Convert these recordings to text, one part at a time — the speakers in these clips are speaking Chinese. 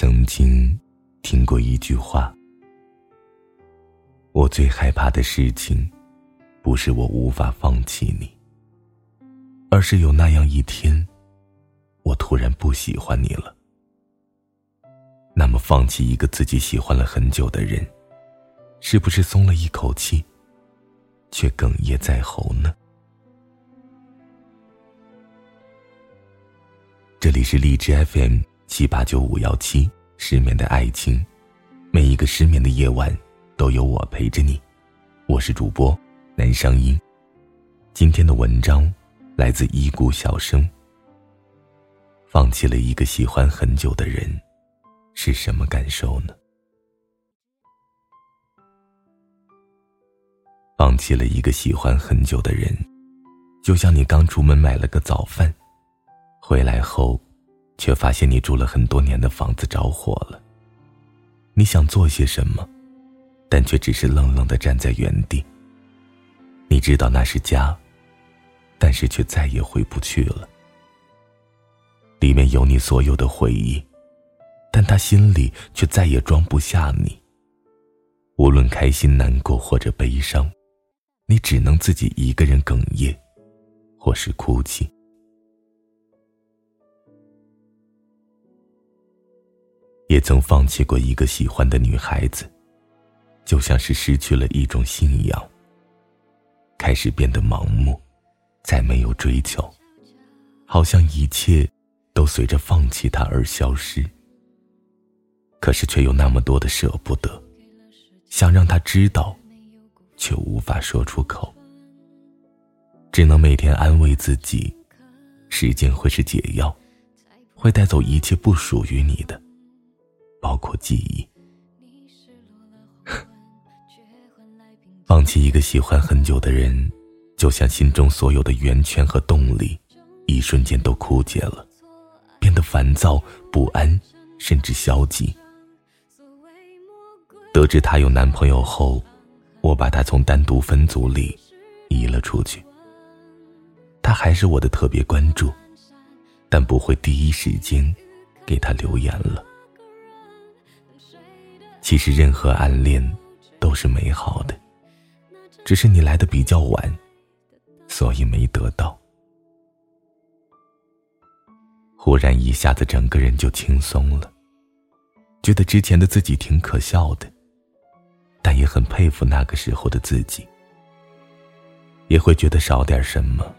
曾经听过一句话：“我最害怕的事情，不是我无法放弃你，而是有那样一天，我突然不喜欢你了。那么，放弃一个自己喜欢了很久的人，是不是松了一口气，却哽咽在喉呢？”这里是荔枝 FM。七八九五幺七，失眠的爱情，每一个失眠的夜晚，都有我陪着你。我是主播南商英。今天的文章来自一股小生。放弃了一个喜欢很久的人，是什么感受呢？放弃了一个喜欢很久的人，就像你刚出门买了个早饭，回来后。却发现你住了很多年的房子着火了。你想做些什么，但却只是愣愣的站在原地。你知道那是家，但是却再也回不去了。里面有你所有的回忆，但他心里却再也装不下你。无论开心、难过或者悲伤，你只能自己一个人哽咽，或是哭泣。也曾放弃过一个喜欢的女孩子，就像是失去了一种信仰，开始变得盲目，再没有追求，好像一切都随着放弃她而消失。可是却有那么多的舍不得，想让她知道，却无法说出口，只能每天安慰自己，时间会是解药，会带走一切不属于你的。包括记忆，放弃一个喜欢很久的人，就像心中所有的源泉和动力，一瞬间都枯竭了，变得烦躁不安，甚至消极。得知她有男朋友后，我把她从单独分组里移了出去。她还是我的特别关注，但不会第一时间给她留言了。其实任何暗恋都是美好的，只是你来的比较晚，所以没得到。忽然一下子整个人就轻松了，觉得之前的自己挺可笑的，但也很佩服那个时候的自己。也会觉得少点什么，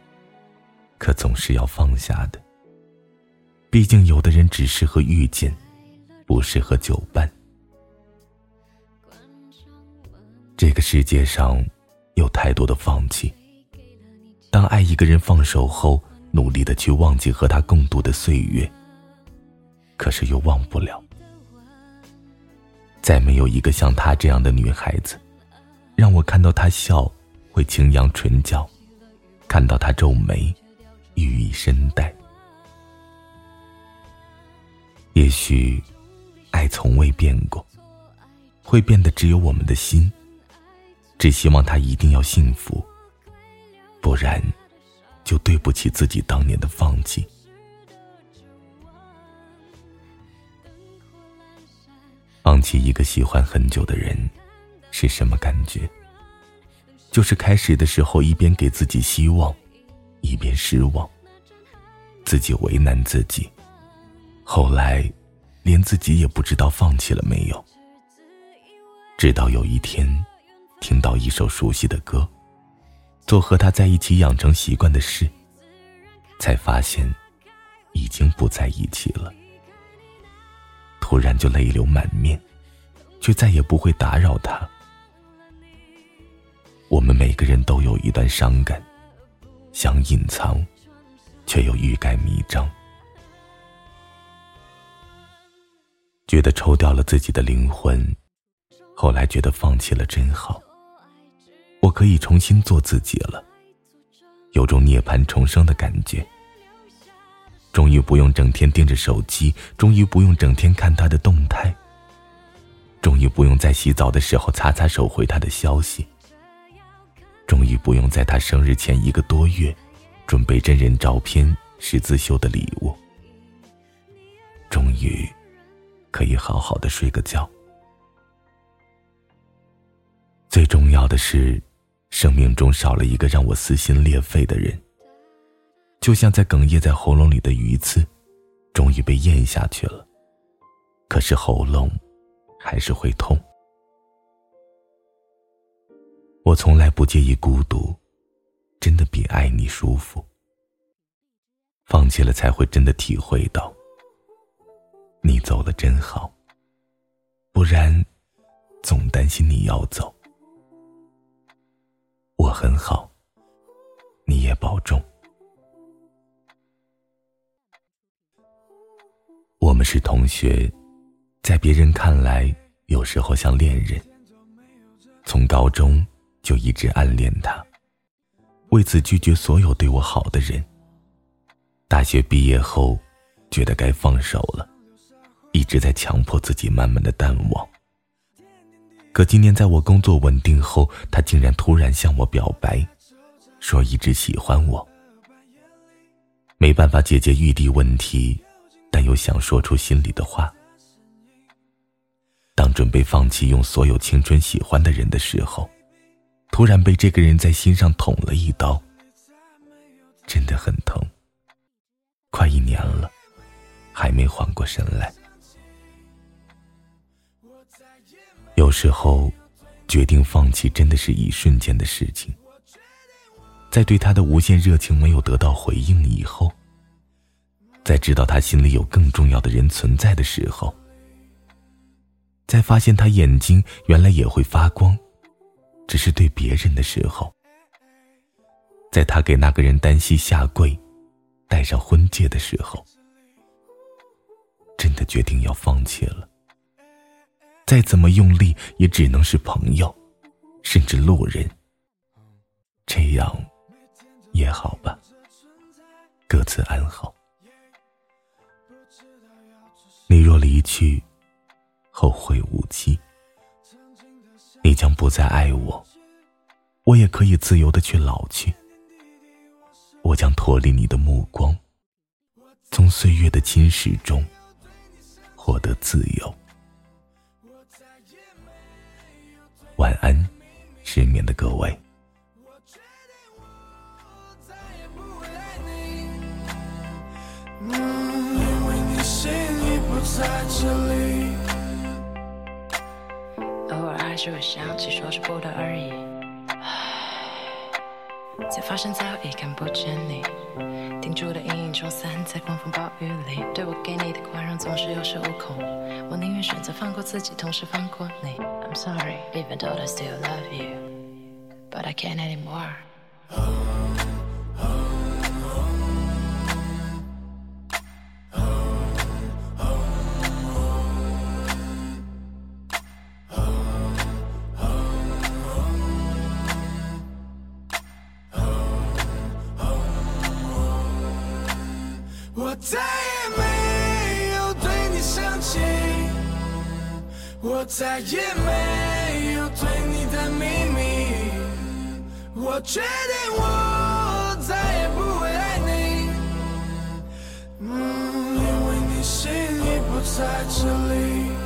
可总是要放下的。毕竟有的人只适合遇见，不适合久伴。这个世界上，有太多的放弃。当爱一个人放手后，努力的去忘记和他共度的岁月，可是又忘不了。再没有一个像她这样的女孩子，让我看到她笑会轻扬唇角，看到她皱眉，语以深带。也许，爱从未变过，会变的只有我们的心。只希望他一定要幸福，不然，就对不起自己当年的放弃。放弃一个喜欢很久的人，是什么感觉？就是开始的时候一边给自己希望，一边失望，自己为难自己，后来，连自己也不知道放弃了没有。直到有一天。听到一首熟悉的歌，做和他在一起养成习惯的事，才发现已经不在一起了。突然就泪流满面，却再也不会打扰他。我们每个人都有一段伤感，想隐藏，却又欲盖弥彰，觉得抽掉了自己的灵魂，后来觉得放弃了真好。我可以重新做自己了，有种涅槃重生的感觉。终于不用整天盯着手机，终于不用整天看他的动态，终于不用在洗澡的时候擦擦手回他的消息，终于不用在他生日前一个多月准备真人照片、十字绣的礼物，终于可以好好的睡个觉。最重要的是，生命中少了一个让我撕心裂肺的人。就像在哽咽在喉咙里的鱼刺，终于被咽下去了，可是喉咙还是会痛。我从来不介意孤独，真的比爱你舒服。放弃了才会真的体会到，你走了真好。不然，总担心你要走。很好，你也保重。我们是同学，在别人看来，有时候像恋人。从高中就一直暗恋他，为此拒绝所有对我好的人。大学毕业后，觉得该放手了，一直在强迫自己慢慢的淡忘。可今年在我工作稳定后，他竟然突然向我表白，说一直喜欢我。没办法解决异地问题，但又想说出心里的话。当准备放弃用所有青春喜欢的人的时候，突然被这个人在心上捅了一刀，真的很疼。快一年了，还没缓过神来。有时候，决定放弃真的是一瞬间的事情。在对他的无限热情没有得到回应以后，在知道他心里有更重要的人存在的时候，在发现他眼睛原来也会发光，只是对别人的时候，在他给那个人单膝下跪，戴上婚戒的时候，真的决定要放弃了。再怎么用力，也只能是朋友，甚至路人。这样也好吧，各自安好。你若离去，后会无期。你将不再爱我，我也可以自由的去老去。我将脱离你的目光，从岁月的侵蚀中获得自由。晚安，失眠的各位。因为你心已不在这里。偶尔还是会想起，说是不得而已。才发现早已看不见你。定住的阴影冲散在狂风暴雨里，对我给你的宽容总是有恃无恐。我宁愿选择放过自己，同时放过你。I'm sorry, even though I still love you, but I can't anymore. 再也没有对你生气，我再也没有对你的秘密，我确定我再也不会爱你，嗯，因为你心已不在这里。